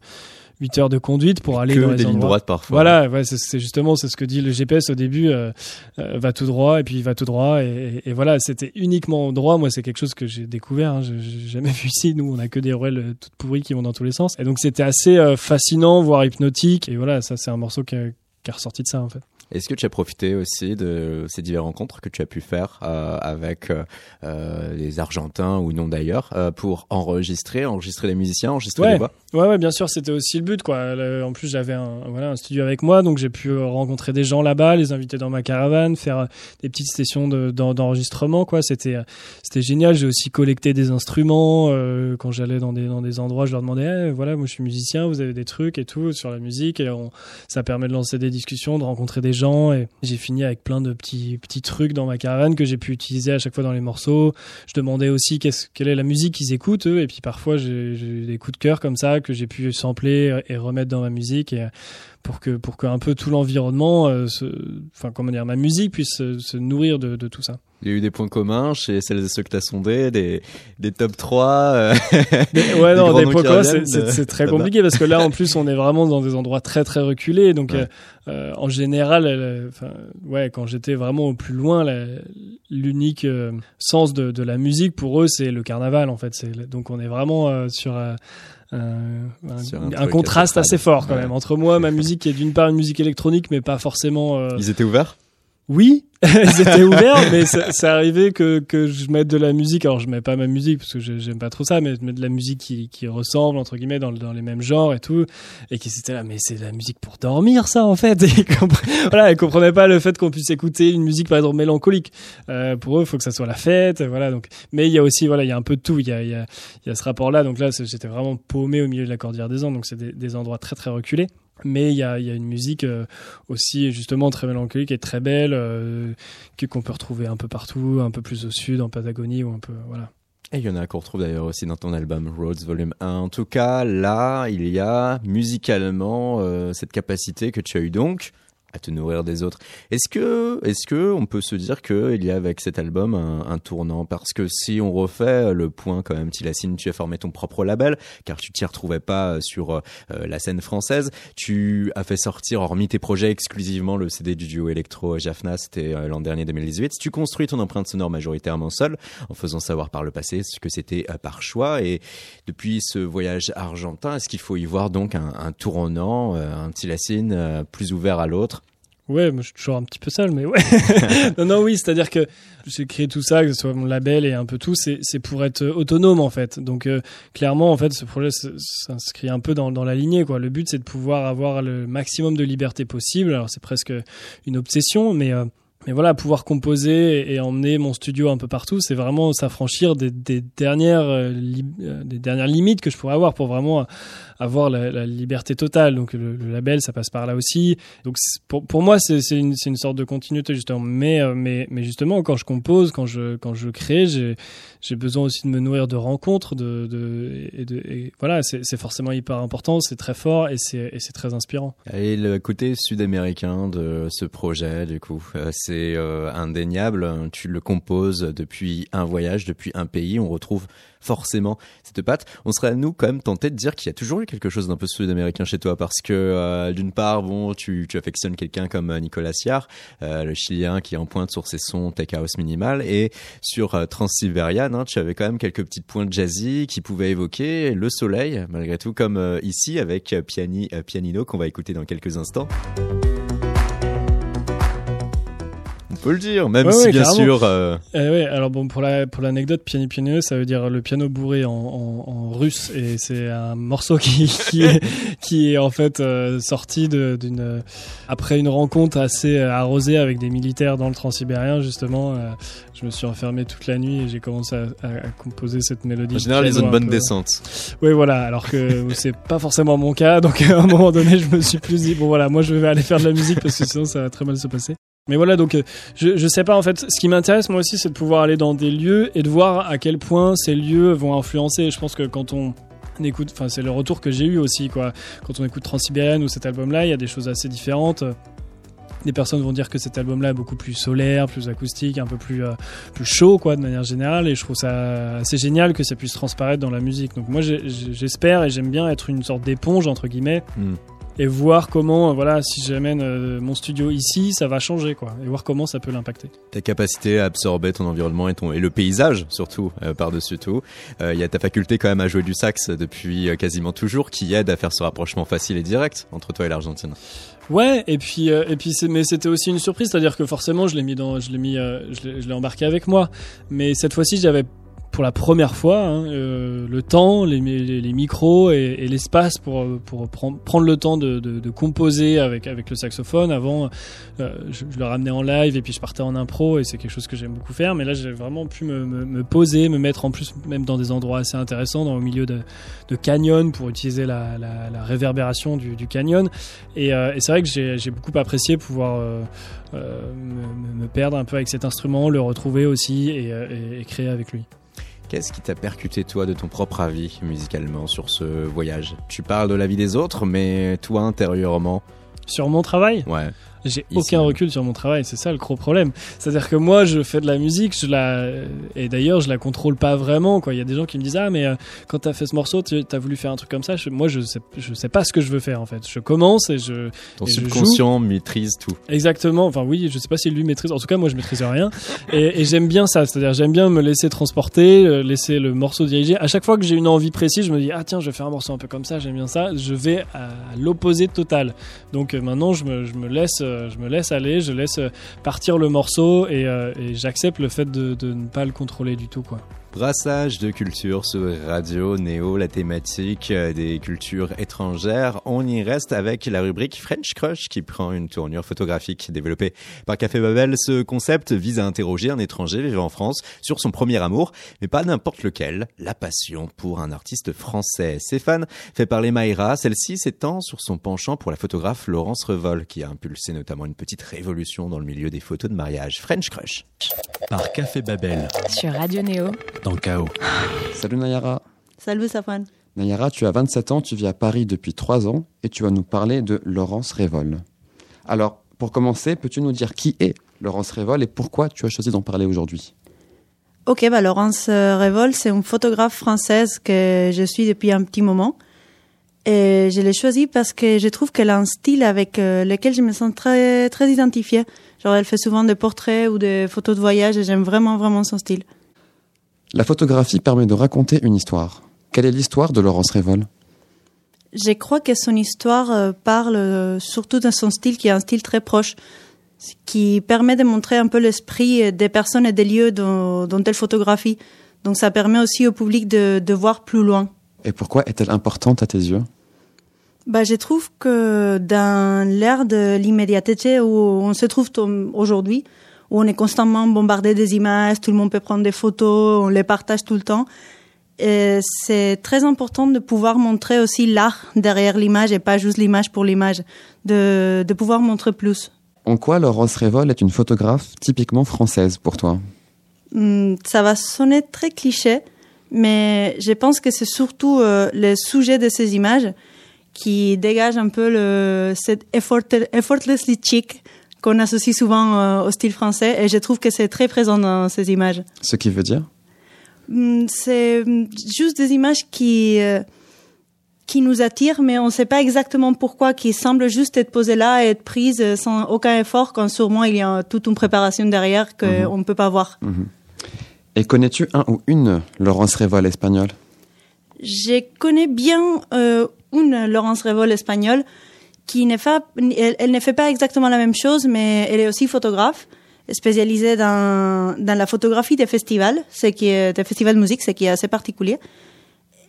8 heures de conduite pour aller que dans les des lignes endroits. droites parfois. Voilà, ouais, c'est- c'est justement c'est ce que dit le GPS au début. euh, euh, va tout droit et puis va tout droit et, et- et voilà, c'était uniquement droit. Moi, c'est quelque chose que j'ai découvert. Hein, j'ai j'ai jamais *laughs* vu ici. Nous, on a que des ruelles euh, toutes pourries qui vont dans tous les sens. Et donc c'était assez euh, fascinant, voire hypnotique. Et voilà, ça c'est un morceau qui, qui est ressorti de ça en fait. Est-ce que tu as profité aussi de ces diverses rencontres que tu as pu faire euh, avec euh, euh, les Argentins ou non d'ailleurs euh, pour enregistrer, enregistrer les musiciens, enregistrer Ouais. les voix? Ouais, ouais, bien sûr, c'était aussi le but, quoi. Le- en plus, j'avais un, voilà, un studio avec moi, donc j'ai pu rencontrer des gens là-bas, les inviter dans ma caravane, faire des petites sessions de- d'en- d'enregistrement, quoi. C'était, c'était génial. J'ai aussi collecté des instruments quand j'allais dans des dans des endroits. Je leur demandais, Eh, voilà, moi je suis musicien, vous avez des trucs et tout sur la musique, et on- ça permet de lancer des discussions, de rencontrer des gens. Et j'ai fini avec plein de petits petits trucs dans ma caravane que j'ai pu utiliser à chaque fois dans les morceaux. Je demandais aussi quelle est la musique qu'ils écoutent eux, et puis parfois j'ai, j'ai des coups de cœur comme ça que j'ai pu sampler et remettre dans ma musique et pour que pour que un peu tout l'environnement, euh, se, enfin comment dire, ma musique puisse se, se nourrir de, de tout ça. Il y a eu des points communs chez celles et ceux que tu as sondés, des, des top 3. euh, ouais, *laughs* non, des points communs, c'est, très là-bas. compliqué parce que là, en plus, on est vraiment dans des endroits très très reculés. Donc, Ouais. euh, euh, en général, euh, enfin, ouais, quand j'étais vraiment au plus loin, l'unique euh, sens de, de la musique pour eux, c'est le carnaval. En fait, donc on est vraiment euh, sur euh, un, un- contraste assez fort quand même entre moi, ma musique qui est d'une part une musique électronique, mais pas forcément. euh, Ils étaient ouverts oui, *laughs* ils étaient ouverts, mais ça- c'est *laughs* arrivé que, que je mette de la musique. Alors, je mets pas ma musique parce que j'aime pas trop ça, mais je mets de la musique qui, qui ressemble, entre guillemets, dans, dans les mêmes genres et tout. Et qui étaient là, mais c'est de la musique pour dormir, ça, en fait. *laughs* Et ils compre- voilà, ils comprenaient pas le fait qu'on puisse écouter une musique, par exemple, mélancolique. Euh, pour eux, il faut que ça soit la fête, voilà. Donc, mais il y a aussi, voilà, il y a un peu de tout. Il y a, il y a, il y a ce rapport-là. Donc là, j'étais vraiment paumé au milieu de la Cordillère des Andes. Donc, c'est des, des endroits très, très reculés. Mais il y a, y a une musique euh, aussi justement très mélancolique et très belle euh, qu'on peut retrouver un peu partout, un peu plus au sud, en Patagonie ou un peu voilà. Et il y en a qu'on retrouve d'ailleurs aussi dans ton album Roads Volume 1. En tout cas, là, il y a musicalement euh, cette capacité que tu as eu donc à te nourrir des autres. Est-ce que, est-ce que on peut se dire que il y a avec cet album un, tournant? Parce que si on refait le point quand même, Tilassine, tu as formé ton propre label, car tu t'y retrouvais pas sur euh, la scène française. Tu as fait sortir, hormis tes projets, exclusivement le CD du duo électro Jaffna, c'était euh, l'an dernier 2018. Tu construis ton empreinte sonore majoritairement seul, en faisant savoir par le passé ce que c'était euh, par choix. Et depuis ce voyage argentin, est-ce qu'il faut y voir donc un, un tournant, euh, un Tilassine euh, plus ouvert à l'autre Ouais, moi je suis toujours un petit peu seul, mais ouais. *laughs* non, non, oui, c'est-à-dire que j'ai créé tout ça, que ce soit mon label et un peu tout, c'est pour être autonome en fait. Donc euh, clairement, en fait, ce projet s'inscrit un peu dans, dans la lignée. Quoi. Le but, c'est de pouvoir avoir le maximum de liberté possible. Alors c'est presque une obsession, mais euh, mais voilà, pouvoir composer et, et emmener mon studio un peu partout, c'est vraiment s'affranchir des, dernières euh, euh, des dernières limites que je pourrais avoir pour vraiment avoir la, liberté totale. Donc le, label, ça passe par là aussi. Donc c'est- pour, pour moi, c'est c'est une, c'est une sorte de continuité justement. Mais, euh, mais, mais justement, quand je compose, quand je, quand je crée, j'ai besoin aussi de me nourrir de rencontres, de, de, et, et voilà, c'est c'est forcément hyper important, c'est très fort et c'est et c'est très inspirant. Et le côté sud-américain de ce projet, du coup, euh, euh, indéniable. Tu le composes depuis un voyage, depuis un pays. On retrouve forcément cette patte. On serait à nous quand même tenté de dire qu'il y a toujours eu quelque chose d'un peu sud-américain chez toi, parce que euh, d'une part, bon, tu, tu affectionnes quelqu'un comme euh, Nicolas Siar, le Chilien qui est en pointe sur ses sons tech house minimal, et sur euh, hein, tu avais quand même quelques petites pointes jazzy qui pouvaient évoquer le soleil, malgré tout, comme ici avec Piani, Pianino qu'on va écouter dans quelques instants. On faut le dire, même Ouais, si ouais, bien carrément. sûr. euh, Eh ouais, alors bon, pour la pour l'anecdote, piano piano, ça veut dire le piano bourré en, en, en russe, et c'est un morceau qui *laughs* qui est, qui est en fait euh, sorti d'une après une rencontre assez euh, arrosée avec des militaires dans le transsibérien justement. euh, je me suis enfermé toute la nuit et j'ai commencé à, à- à composer cette mélodie. en général, ils ont une un bonne peu- descente. Oui, voilà. Alors que *laughs* c'est pas forcément mon cas. Donc *laughs* à un moment donné, je me suis plus dit bon voilà, moi je vais aller faire de la musique parce que sinon ça va très mal se passer. Mais voilà, donc euh, je, je sais pas en fait. Ce qui m'intéresse moi aussi, c'est de pouvoir aller dans des lieux et de voir à quel point ces lieux vont influencer. Je pense que quand on écoute, enfin c'est le retour que j'ai eu aussi quoi. Quand on écoute Transsibérienne ou cet album-là, il y a des choses assez différentes. Des personnes vont dire que cet album-là est beaucoup plus solaire, plus acoustique, un peu plus euh, plus chaud quoi de manière générale. Et je trouve ça assez génial que ça puisse transparaître dans la musique. Donc moi j'espère et j'aime bien être une sorte d'éponge entre guillemets Hmm. Et voir comment euh, voilà si j'amène euh, mon studio ici, ça va changer quoi et voir comment ça peut l'impacter. Ta capacité à absorber ton environnement et, ton, et le paysage, surtout, euh, par-dessus tout. Euh, Il y a ta faculté quand même à jouer du sax depuis quasiment toujours qui aide à faire ce rapprochement facile et direct entre toi et l'Argentine. Ouais, et puis euh, et puis mais c'était aussi une surprise, c'est-à-dire que forcément je l'ai mis dans je l'ai mis euh, je l'ai embarqué avec moi, mais cette fois-ci j'avais pour la première fois hein, euh, le temps, les, micros et, l'espace pour euh, prendre le temps de, composer avec le saxophone. Avant, euh, je, le ramenais en live et puis je partais en impro et c'est quelque chose que j'aime beaucoup faire. Mais là, j'ai vraiment pu me, poser, me mettre en plus même dans des endroits assez intéressants, dans le milieu de, de canyon pour utiliser la, réverbération du, canyon. Et, c'est vrai que j'ai beaucoup apprécié pouvoir me, perdre un peu avec cet instrument, le retrouver aussi et créer avec lui. Qu'est-ce qui t'a percuté toi de ton propre avis musicalement sur ce voyage? Tu parles de la vie des autres, mais toi intérieurement, Sur mon travail, ouais. J'ai aucun recul sur mon travail, c'est ça le gros problème. C'est-à-dire que moi, je fais de la musique, je la et d'ailleurs, je la contrôle pas vraiment. Quoi, il y a des gens qui me disent ah mais euh, quand t'as fait ce morceau, tu as voulu faire un truc comme ça. Je- moi, je sais, je sais pas ce que je veux faire en fait. Je commence et je Ton Et je subconscient maîtrise tout. Exactement. Enfin oui, je sais pas si lui maîtrise. En tout cas, moi, je maîtrise rien. Et, et j'aime bien ça. C'est-à-dire, j'aime bien me laisser transporter, euh, laisser le morceau diriger. À chaque fois que j'ai une envie précise, je me dis ah tiens, je vais faire un morceau un peu comme ça. J'aime bien ça. Je vais à l'opposé total. Donc euh, maintenant, je me, je me laisse, euh, je me laisse aller. Je laisse euh, partir le morceau et, euh, et j'accepte le fait de, de ne pas le contrôler du tout, quoi. Brassage de culture sur Radio Néo, la thématique euh, des cultures étrangères. On y reste avec la rubrique French Crush qui prend une tournure photographique développée par Café Babel. Ce concept vise à interroger un étranger vivant en France sur son premier amour, mais pas n'importe lequel, la passion pour un artiste français. Stéphane fait parler Maïra, celle-ci s'étend sur son penchant pour la photographe Laurence Revol qui a impulsé notamment une petite révolution dans le milieu des photos de mariage. French Crush. Par Café Babel, Sur Radio Néo, dans le chaos. Salut Nayara. Salut Safwan. Nayara, tu as 27 ans, tu vis à Paris depuis 3 ans et tu vas nous parler de Laurence Révol. Alors, pour commencer, peux-tu nous dire qui est Laurence Révol et pourquoi tu as choisi d'en parler aujourd'hui? Ok, bah Laurence euh, Révol, c'est une photographe française que je suis depuis un petit moment. Et je l'ai choisie parce que je trouve qu'elle a un style avec euh, lequel je me sens très, très identifiée. Genre, elle fait souvent des portraits ou des photos de voyage et j'aime vraiment, vraiment son style. La photographie permet de raconter une histoire. Quelle est l'histoire de Laurence Révol? Je crois que son histoire euh, parle euh, surtout de son style qui est un style très proche, ce qui permet de montrer un peu l'esprit euh, des personnes et des lieux dont, dont elle photographie. Donc ça permet aussi au public de, de voir plus loin. Et pourquoi est-elle importante à tes yeux? Bah, je trouve que dans l'ère de l'immédiateté où on se trouve aujourd'hui, où on est constamment bombardé des images, tout le monde peut prendre des photos, on les partage tout le temps, c'est très important de pouvoir montrer aussi l'art derrière l'image et pas juste l'image pour l'image, de, de pouvoir montrer plus. En quoi Laurence Révol est une photographe typiquement française pour toi? Hum, ça va sonner très cliché, mais je pense que c'est surtout euh, le sujet de ces images qui dégage un peu le, cet effort, effortlessly chic qu'on associe souvent euh, au style français, et je trouve que c'est très présent dans ces images. Ce qui veut dire? Hum, C'est hum, juste des images qui euh, qui nous attirent, mais on ne sait pas exactement pourquoi, qui semblent juste être posées là et être prises euh, sans aucun effort, quand sûrement il y a toute une préparation derrière qu'on ne peut pas voir. Et connais-tu un ou une Laurence Révol espagnole? Je connais bien euh, une Laurence Révol espagnole qui n'est pas, elle, elle ne fait pas exactement la même chose, mais elle est aussi photographe. spécialisée dans, dans la photographie des festivals, ce qui est des festivals de musique, ce qui est assez particulier.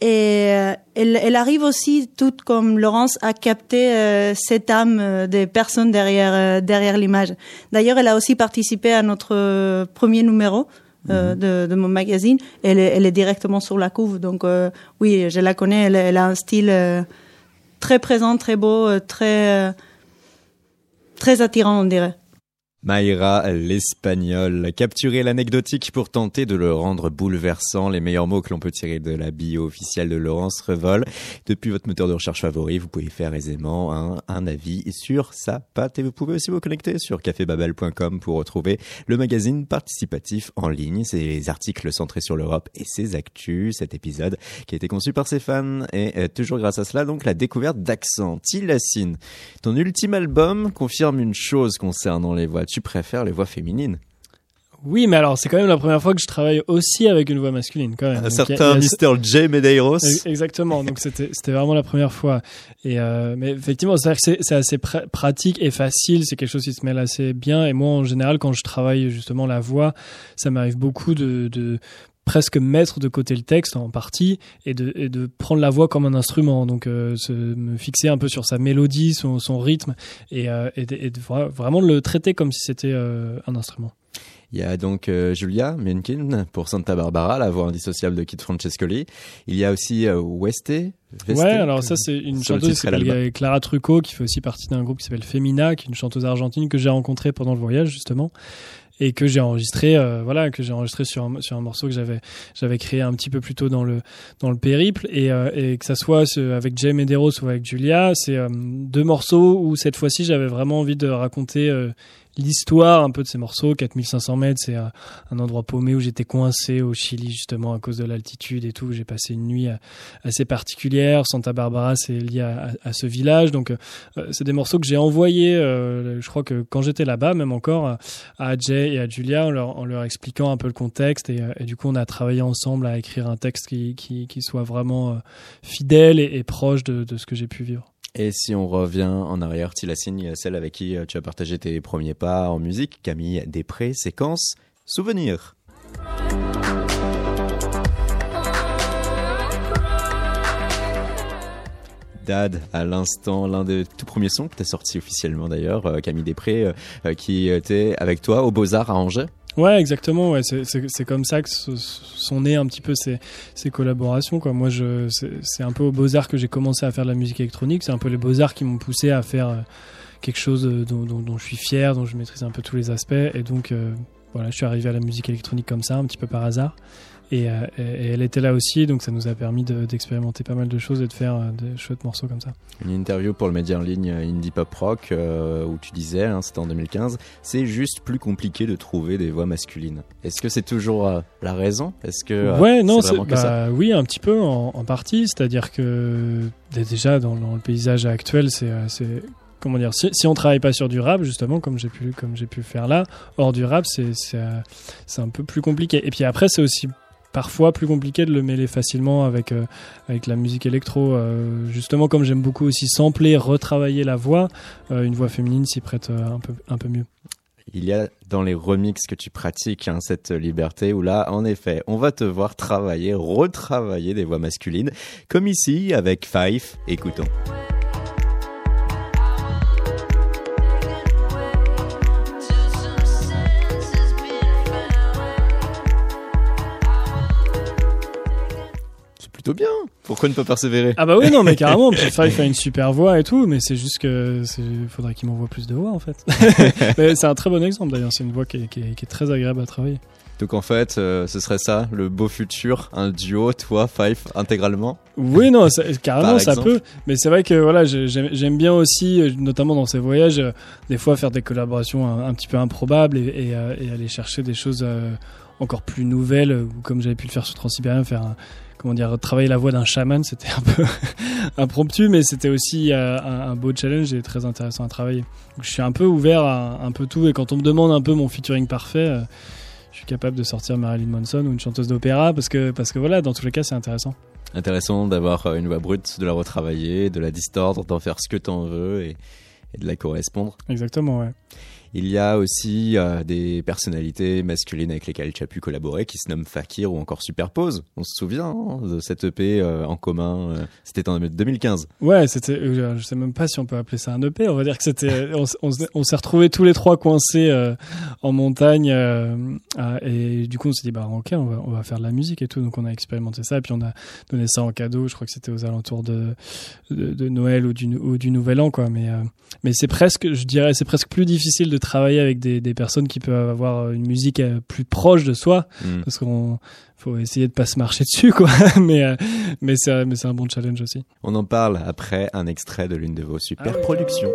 Et euh, elle, elle arrive aussi, tout comme Laurence, à capter euh, cette âme euh, des personnes derrière euh, derrière l'image. D'ailleurs, elle a aussi participé à notre euh, premier numéro. euh, de, de mon magazine, elle est, elle est directement sur la couve, donc euh, oui, je la connais. Elle, elle a un style euh, très présent, très beau, euh, très euh, très attirant, on dirait. Mayra l'espagnol, capturer l'anecdotique pour tenter de le rendre bouleversant, les meilleurs mots que l'on peut tirer de la bio officielle de Laurence Revol. Depuis votre moteur de recherche favori, vous pouvez faire aisément un, avis sur sa patte et vous pouvez aussi vous connecter sur cafébabel.com pour retrouver le magazine participatif en ligne. C'est les articles centrés sur l'Europe et ses actus. Cet épisode qui a été conçu par ses fans et euh, toujours grâce à cela donc la découverte d'accent. Tilacine, ton ultime album confirme une chose concernant les voix. Tu préfères les voix féminines Oui, mais alors c'est quand même la première fois que je travaille aussi avec une voix masculine quand même. Un Donc, certain Mr. J. Medeiros. Ex- Exactement. Donc c'était vraiment la première fois. Et euh, mais effectivement, c'est assez pr- pratique et facile. C'est quelque chose qui se mêle assez bien. Et moi, en général, quand je travaille justement la voix, ça m'arrive beaucoup de, de presque mettre de côté le texte en partie et de, et de prendre la voix comme un instrument. Donc euh, se, me fixer un peu sur sa mélodie, son, son rythme et, euh, et, de vraiment le traiter comme si c'était euh, un instrument. Il y a donc euh, Julia Menkin pour Santa Barbara, la voix indissociable de Kit Francescoli. Il y a aussi euh, Weste. Veste, Ouais, alors ça c'est une chanteuse qui s'appelle Clara Trucco qui fait aussi partie d'un groupe qui s'appelle Femina, qui est une chanteuse argentine que j'ai rencontrée pendant le voyage justement et que j'ai enregistré euh, voilà que j'ai enregistré sur un, sur un morceau que j'avais j'avais créé un petit peu plus tôt dans le dans le périple. Et, euh, et que ça soit avec Jay Medeiros ou avec Julia c'est euh, deux morceaux où cette fois-ci j'avais vraiment envie de raconter l'histoire un peu de ces morceaux. 4500 mètres c'est euh, un endroit paumé où j'étais coincé au Chili justement à cause de l'altitude et tout. J'ai passé une nuit euh, assez particulière. Santa Barbara c'est lié à, ce village. Donc euh, c'est des morceaux que j'ai envoyés je crois que quand j'étais là-bas même encore à- Jay et à Julia en leur, expliquant un peu le contexte. Et, du coup on a travaillé ensemble à écrire un texte qui, soit vraiment fidèle et, et proche de, de ce que j'ai pu vivre. Et si on revient en arrière, Tilacine, il y a celle avec qui euh, tu as partagé tes premiers pas en musique, Camille Després, séquence Souvenir. Dad, à l'instant, l'un des tout premiers sons que tu sorti officiellement d'ailleurs, euh, Camille Després, euh, qui était avec toi au Beaux-Arts à Angers. Ouais, exactement. Ouais, c'est- comme ça que sont nées un petit peu ces, ces collaborations. Moi, c'est un peu aux Beaux Arts que j'ai commencé à faire de la musique électronique. C'est un peu les Beaux Arts qui m'ont poussé à faire euh, quelque chose euh, dont je suis fier, dont je maîtrise un peu tous les aspects. Et donc, euh, voilà, je suis arrivé à la musique électronique comme ça, un petit peu par hasard. Et, euh, et- elle était là aussi, donc ça nous a permis de- d'expérimenter pas mal de choses et de faire euh, des chouettes morceaux comme ça. Une interview pour le média en ligne euh, Indie Pop Rock euh, où tu disais, hein, c'était en 2015, c'est juste plus compliqué de trouver des voix masculines. Est-ce que c'est toujours la raison? Est-ce que ouais, non, c'est ça? bah, oui, un petit peu en, en partie. C'est-à-dire que dé- déjà dans, dans le paysage actuel, c'est comment dire, si, si on travaille pas sur du rap justement, comme j'ai pu comme j'ai pu faire là, hors du rap, c'est un peu plus compliqué. Et puis après, c'est aussi parfois plus compliqué de le mêler facilement avec euh, avec la musique électro. Euh, justement, comme j'aime beaucoup aussi sampler, retravailler la voix, euh, une voix féminine s'y prête un peu un peu mieux. Il y a dans les remixes que tu pratiques hein, cette liberté où là, en effet, on va te voir travailler, retravailler des voix masculines, comme ici avec Five. Écoutons. Plutôt bien. Pourquoi ne pas persévérer? Ah bah oui non mais carrément *laughs* puis Five a une super voix et tout mais c'est juste que c'est faudrait qu'il m'envoie plus de voix en fait. *laughs* Mais c'est un très bon exemple d'ailleurs c'est une voix qui est, qui est- qui est très agréable à travailler. Donc en fait, euh, ce serait ça, le beau futur, un duo, toi, Five, intégralement? Oui non ça- carrément ça peut mais c'est vrai que voilà j'ai- j'aime j'aime bien aussi euh, notamment dans ces voyages euh, des fois faire des collaborations un, un petit peu improbables et, et, euh, et aller chercher des choses euh, encore plus nouvelles ou comme j'avais pu le faire sur Transsibérien faire un, comment dire travailler la voix d'un chaman c'était un peu *laughs* impromptu mais c'était aussi euh, un, un beau challenge et très intéressant à travailler. Donc, je suis un peu ouvert à un peu tout et quand on me demande un peu mon featuring parfait euh, je suis capable de sortir Marilyn Manson ou une chanteuse d'opéra parce que parce que voilà dans tous les cas c'est intéressant. Intéressant d'avoir euh, une voix brute, de la retravailler, de la distordre, d'en faire ce que t'en veux et, et de la correspondre. exactement ouais Il y a aussi euh, des personnalités masculines avec lesquelles tu as pu collaborer qui se nomment Fakir ou encore Superpose. On se souvient hein, de cette EP euh, en commun. euh, c'était en 2015. Ouais, c'était. Je sais même pas si on peut appeler ça un EP. On va dire que c'était. On, s'est retrouvés tous les trois coincés en montagne et du coup on s'est dit bah ok on va faire de la musique et tout. Donc on a expérimenté ça et puis on a donné ça en cadeau. Je crois que c'était aux alentours de, Noël ou du ou du Nouvel An quoi. Mais mais c'est presque je dirais c'est presque plus difficile de travailler avec des des personnes qui peuvent avoir une musique euh, plus proche de soi Mm. parce qu'on faut essayer de pas se marcher *laughs* dessus quoi. mais euh, mais c'est mais c'est un bon challenge aussi. On en parle après un extrait de l'une de vos super Ah ouais. productions.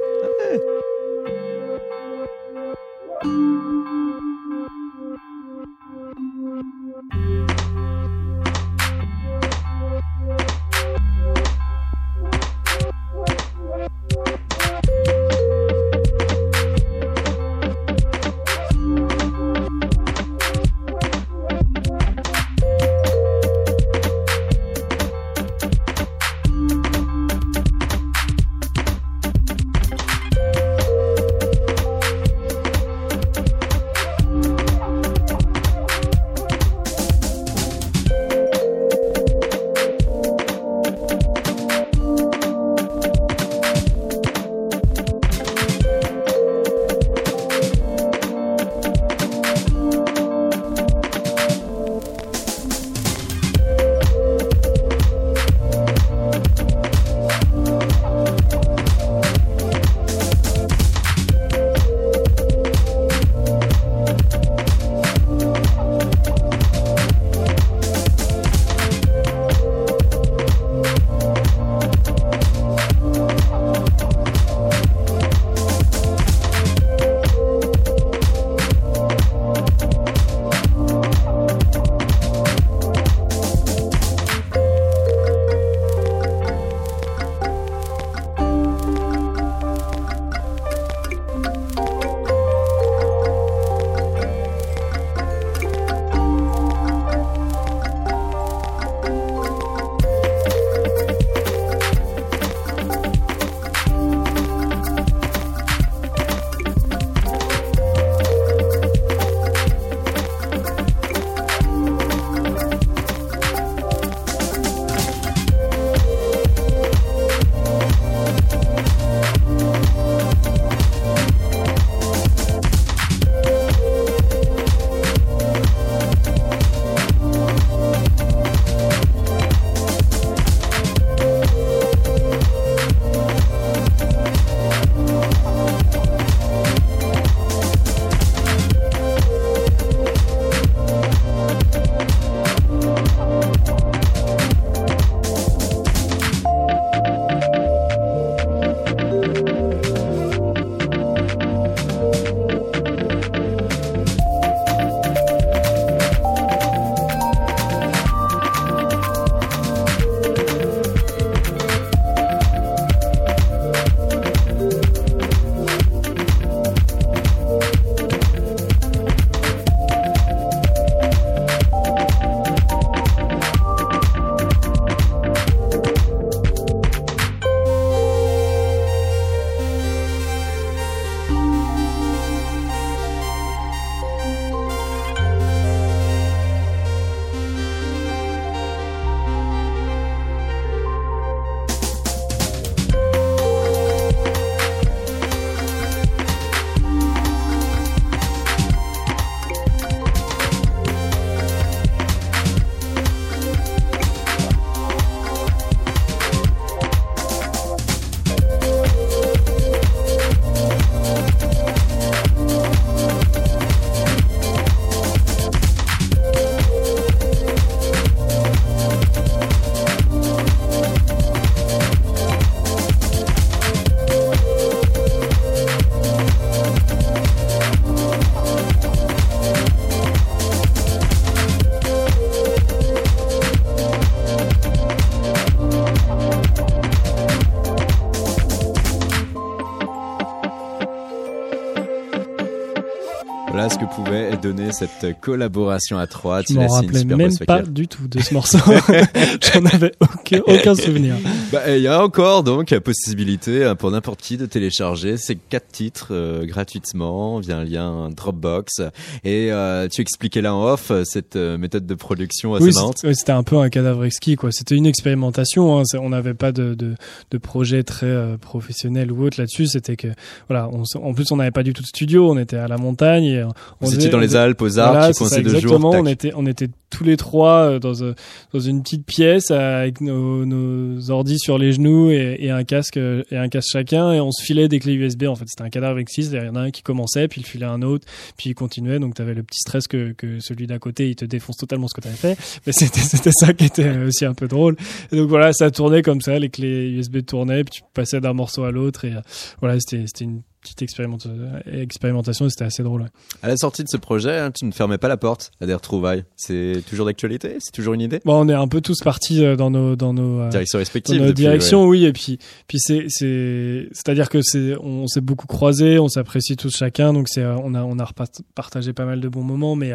Que pouvait donner cette collaboration à trois. Je m'en rappelais même pas du tout de ce morceau. *laughs* J'en avais aucun, aucun souvenir. Bah, il y a encore donc la possibilité hein, pour n'importe qui de télécharger ces quatre titres euh, gratuitement via un lien Dropbox. Et euh, tu expliquais là en off euh, cette méthode de production assez Oui, marrante. ouais, c'était un peu un cadavre exquis, quoi. C'était une expérimentation. Hein. On n'avait pas de, de, de projet très euh, professionnel ou autre là-dessus. C'était que, voilà, on, en plus, on n'avait pas du tout de studio. On était à la montagne. Et on étiez dans les Alpes, aux Arcs, Voilà, qui ça, exactement. tac. On était, on était tous les trois dans, dans une petite pièce avec nos, nos ordis sur les genoux et, un casque et un casque chacun et on se filait des clés USB. En fait, c'était un cadavre exquis. Il y en a un qui commençait, puis il filait un autre, puis il continuait. Donc, tu avais le petit stress que, que celui d'à côté, il te défonce totalement ce que tu avais fait. Mais c'était, c'était ça qui était aussi un peu drôle. Et donc voilà, ça tournait comme ça, les clés USB tournaient, puis tu passais d'un morceau à l'autre et euh, voilà, c'était une petite expérimenta- expérimentation c'était assez drôle. ouais. À la sortie de ce projet, hein, tu ne fermais pas la porte à des retrouvailles. C'est toujours d'actualité? C'est toujours une idée? Bon, on est un peu tous partis euh, dans nos, dans nos, euh, Direction dans respective. nos depuis, directions, oui. Et puis, puis c'est, c'est, c'est-à-dire que c'est, on s'est beaucoup croisés, on s'apprécie tous chacun, donc c'est, euh, on a, on a partagé pas mal de bons moments, mais,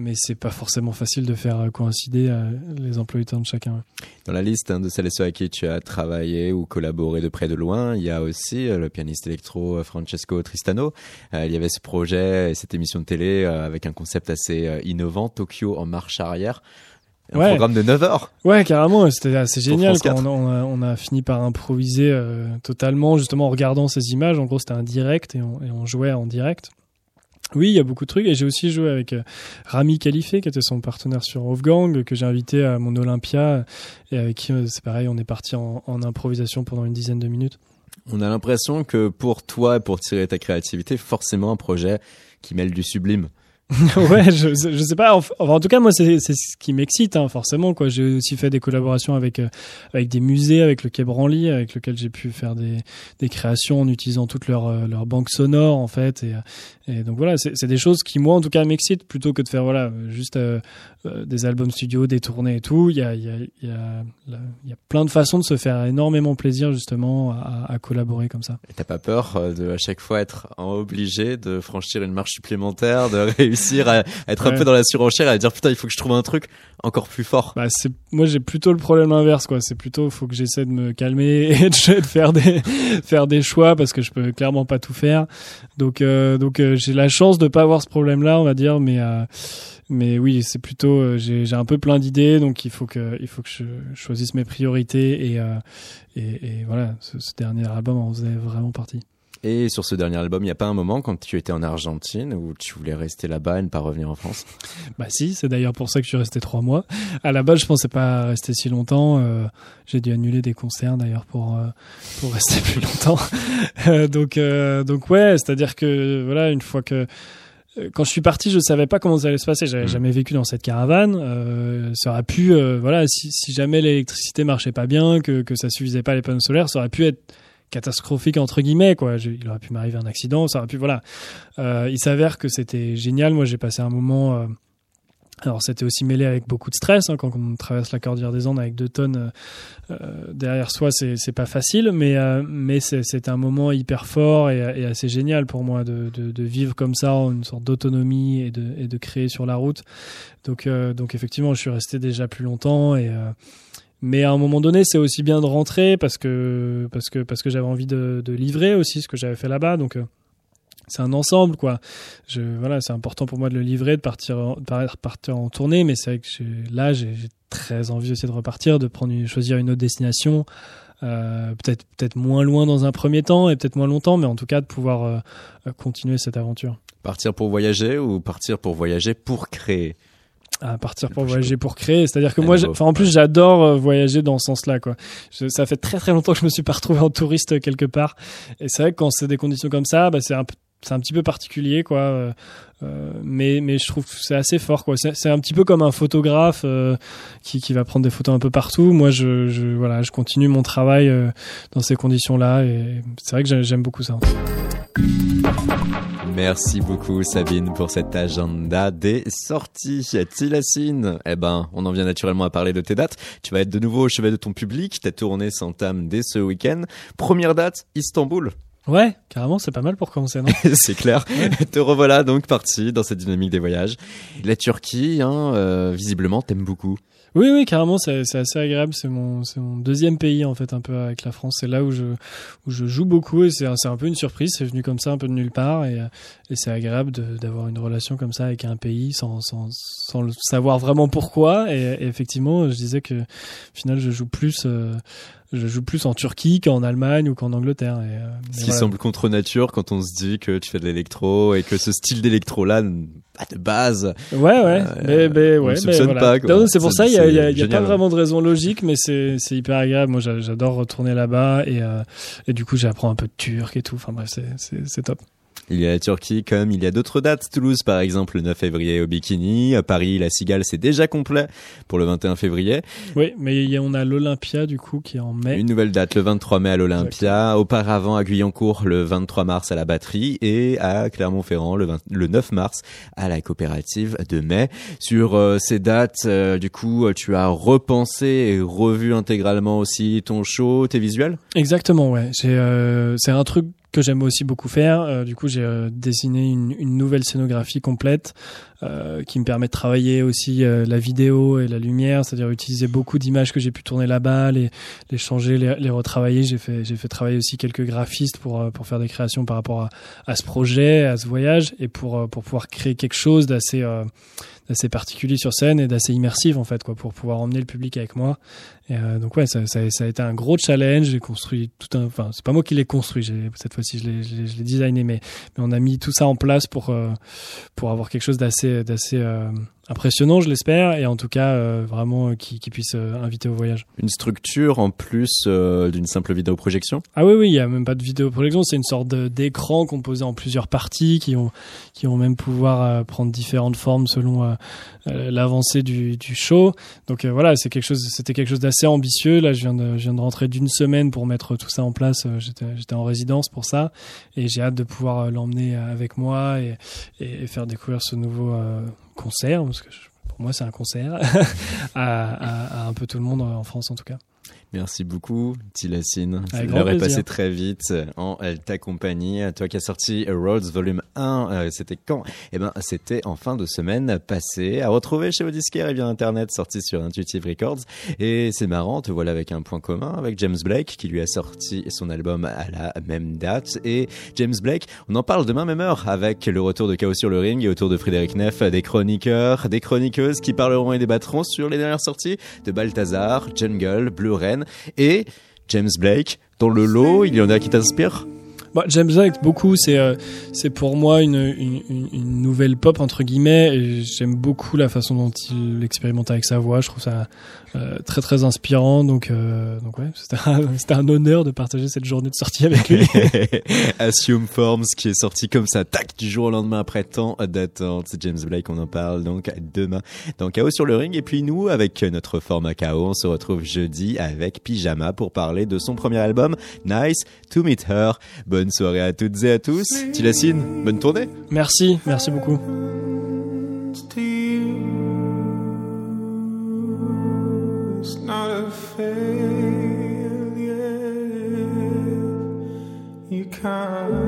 mais c'est pas forcément facile de faire euh, coïncider euh, les emplois du temps de chacun. Dans la liste hein, de celles et ceux à qui tu as travaillé ou collaboré de près de loin, il y a aussi euh, le pianiste électro Francesco Tristano. Euh, il y avait ce projet et cette émission de télé euh, avec un concept assez innovant, Tokyo en marche arrière. Un Ouais. programme de 9 heures. Ouais, carrément, c'était assez génial. France Quand 4. on, a, on, a, on a fini par improviser euh, totalement, justement en regardant ces images. En gros, c'était un direct et on, et on jouait en direct. Oui, il y a beaucoup de trucs. Et j'ai aussi joué avec euh, Rami Khalife, qui était son partenaire sur Wolfgang, que j'ai invité à mon Olympia. Et avec qui, euh, c'est pareil, on est parti en, en improvisation pendant une dizaine de minutes. On a l'impression que pour toi, et pour tirer ta créativité, forcément un projet qui mêle du sublime. *laughs* ouais, je, je sais pas. Enfin, en tout cas, moi, c'est ce qui m'excite, hein, forcément. Quoi, j'ai aussi fait des collaborations avec euh, avec des musées, avec le Quai Branly, avec lequel j'ai pu faire des des créations en utilisant toute leur euh, leur banque sonore, en fait. Et, euh, et donc voilà, c'est des choses qui moi, en tout cas, m'excitent plutôt que de faire voilà juste des albums studio, des tournées et tout. Il y a y a y y a plein de façons de se faire énormément plaisir justement à, à collaborer comme ça. Et t'as pas peur de à chaque fois être obligé de franchir une marche supplémentaire, de *laughs* réussir à être un peu dans la surenchère et à dire putain il faut que je trouve un truc encore plus fort. Bah c'est moi j'ai plutôt le problème inverse quoi. C'est plutôt faut que j'essaie de me calmer *laughs* et de faire des faire des choix parce que je peux clairement pas tout faire. Donc euh, donc euh, j'ai la chance de pas avoir ce problème là on va dire mais euh, mais oui c'est plutôt euh, j'ai j'ai un peu plein d'idées donc il faut que il faut que je choisisse mes priorités et euh, et, et voilà ce, ce dernier album en faisait vraiment partie. Et sur ce dernier album, il n'y a pas un moment quand tu étais en Argentine où tu voulais rester là-bas et ne pas revenir en France? Bah si, c'est d'ailleurs pour ça que je suis resté trois mois. À la base, je pensais pas rester si longtemps. euh, J'ai dû annuler des concerts d'ailleurs pour euh, pour *laughs* rester plus longtemps. Euh, donc donc ouais, c'est-à-dire que voilà, une fois que quand je suis parti, je savais pas comment ça allait se passer. J'avais Mm. jamais vécu dans cette caravane. Euh, ça aurait pu, euh, voilà, si, si jamais l'électricité marchait pas bien, que que ça suffisait pas les panneaux solaires, ça aurait pu être catastrophique entre guillemets quoi. Il aurait pu m'arriver un accident ça aurait pu voilà. Euh, il s'avère que c'était génial. Moi j'ai passé un moment euh, alors c'était aussi mêlé avec beaucoup de stress hein, quand on traverse la cordillère des Andes avec deux tonnes euh, euh, derrière soi, c'est pas facile, mais euh, mais c'est un moment hyper fort et, et assez génial pour moi de, de, de vivre comme ça, une sorte d'autonomie et de et de créer sur la route. Donc euh, donc effectivement, je suis resté déjà plus longtemps et mais à un moment donné, c'est aussi bien de rentrer parce que parce que parce que j'avais envie de, livrer aussi ce que j'avais fait là-bas. Donc euh, c'est un ensemble quoi. Voilà, c'est important pour moi de le livrer, de partir en, de par- partir en tournée, mais c'est vrai que là j'ai très envie aussi de repartir, de prendre choisir une autre destination, euh, peut-être peut-être moins loin dans un premier temps et peut-être moins longtemps, mais en tout cas de pouvoir euh, continuer cette aventure. Partir pour voyager ou partir pour voyager pour créer? À partir pour voyager pour créer. C'est à dire que moi enfin en plus j'adore euh, voyager dans ce sens là quoi. Je- ça fait très très longtemps que je me suis pas retrouvé en touriste quelque part. Et c'est vrai que quand c'est des conditions comme ça bah, c'est un c'est un petit peu particulier quoi euh, euh, mais mais je trouve que c'est assez fort quoi. C'est un petit peu comme un photographe euh, qui qui va prendre des photos un peu partout. Moi je, je voilà je continue mon travail euh, dans ces conditions là et c'est vrai que j'ai- j'aime beaucoup ça Merci beaucoup Sabine pour cet agenda des sorties. Tilacine, eh ben, on en vient naturellement à parler de tes dates. Tu vas être de nouveau au chevet de ton public. Ta tournée s'entame dès ce week-end. Première date, Istanbul. Ouais, carrément, c'est pas mal pour commencer, non *laughs* c'est clair. Te revoilà donc parti dans cette dynamique des voyages. La Turquie, hein, euh, visiblement, t'aimes beaucoup. Oui, oui, carrément, c'est assez agréable. C'est mon, mon deuxième pays en fait, un peu avec la France. C'est là où je, joue beaucoup et c'est un- peu une surprise. C'est venu comme ça, un peu de nulle part et, et c'est agréable d'avoir une relation comme ça avec un pays sans, sans, sans savoir vraiment pourquoi. Et, et effectivement, je disais que au final, je joue plus, euh, je joue plus en Turquie qu'en Allemagne ou qu'en Angleterre. Et, euh, Ce qui voilà. semble contre nature quand on se dit que tu fais de l'électro et que ce style d'électro-là, bah, de base, Ouais, ouais, Euh, mais, mais, on ouais, mais voilà. pas, C'est pour ça, il y a, il y a- c'est il y a pas génial. vraiment de raison logique, mais c'est c'est hyper agréable. Moi, j'a- j'adore retourner là-bas et, euh, et du coup, j'apprends un peu de turc et tout. Enfin bref, c'est top. Il y a la Turquie comme il y a d'autres dates. Toulouse, par exemple, le 9 février au Bikini. À Paris, la Cigale, c'est déjà complet pour le 21 février. Oui, mais y a- on a l'Olympia du coup qui est en mai. Une nouvelle date le 23 mai à l'Olympia, auparavant à Guyancourt le 23 mars à la batterie et à Clermont-Ferrand le, 20 le 9 mars à la coopérative de mai. Sur euh, ces dates, euh, du coup, euh, tu as repensé et revu intégralement aussi ton show, tes visuels? Exactement, ouais. Euh, c'est un truc que j'aime aussi beaucoup faire. Euh, du coup, j'ai euh, dessiné une, une nouvelle scénographie complète euh, qui me permet de travailler aussi euh, la vidéo et la lumière, c'est-à-dire utiliser beaucoup d'images que j'ai pu tourner là-bas, les, les changer, les, les retravailler. J'ai fait, j'ai fait travailler aussi quelques graphistes pour euh, pour faire des créations par rapport à, à ce projet, à ce voyage, et pour euh, pour pouvoir créer quelque chose d'assez d'assez particulier sur scène et d'assez immersif en fait, quoi, pour pouvoir emmener le public avec moi. Et euh, donc ouais, ça, ça, ça a été un gros challenge. J'ai construit tout un, enfin c'est pas moi qui l'ai construit. Cette fois-ci je l'ai, je je designé, mais mais on a mis tout ça en place pour euh, pour avoir quelque chose d'assez d'assez euh, impressionnant, je l'espère, et en tout cas euh, vraiment euh, qui, qui puisse euh, inviter au voyage. Une structure en plus euh, d'une simple vidéoprojection? Ah oui oui, il y a même pas de vidéo projection, c'est une sorte d'écran composé en plusieurs parties qui ont qui ont même pouvoir prendre différentes formes selon l'avancée du, du show. Donc voilà, c'est quelque chose, c'était quelque chose d'assez ambitieux. Là, je viens de, je viens de rentrer d'une semaine pour mettre tout ça en place. J'étais, en résidence pour ça, et j'ai hâte de pouvoir l'emmener avec moi et, et, et faire découvrir ce nouveau concert, parce que pour moi c'est un concert, *laughs* à, un peu tout le monde en France en tout cas. Merci beaucoup, Tilacine. L'heure est passée très vite en ta compagnie. Toi qui as sorti Roads Volume 1, euh, c'était quand? Eh ben, c'était en fin de semaine passée. À retrouver chez vos disquaires et via Internet, sorti sur Intuitive Records. Et c'est marrant, te voilà avec un point commun avec James Blake, qui lui a sorti son album à la même date. Et James Blake, on en parle demain même heure avec le retour de Chaos sur le ring et autour de Frédéric Neff, des chroniqueurs, des chroniqueuses qui parleront et débattront sur les dernières sorties de Balthazar, Jungle, Blue Rain et James Blake. Dans le lot, il y en a qui t'inspirent? Bah, James Blake, beaucoup, c'est euh, pour moi une, une, une- nouvelle pop entre guillemets. Et j'aime beaucoup la façon dont il expérimente avec sa voix. Je trouve ça euh, très très inspirant. Donc donc donc ouais, c'était un, *laughs* c'était un honneur de partager cette journée de sortie avec lui. *laughs* Assume Forms qui est sorti comme ça, tac, du jour au lendemain après tant d'attente. C'est James Blake, on en parle donc demain dans Chaos sur le ring. Et puis nous, avec notre format Chaos, on se retrouve jeudi avec Pyjama pour parler de son premier album, Nice to Meet Her. Bonne soirée à toutes et à tous. Tilacine, bonne tournée. Merci, merci beaucoup. time.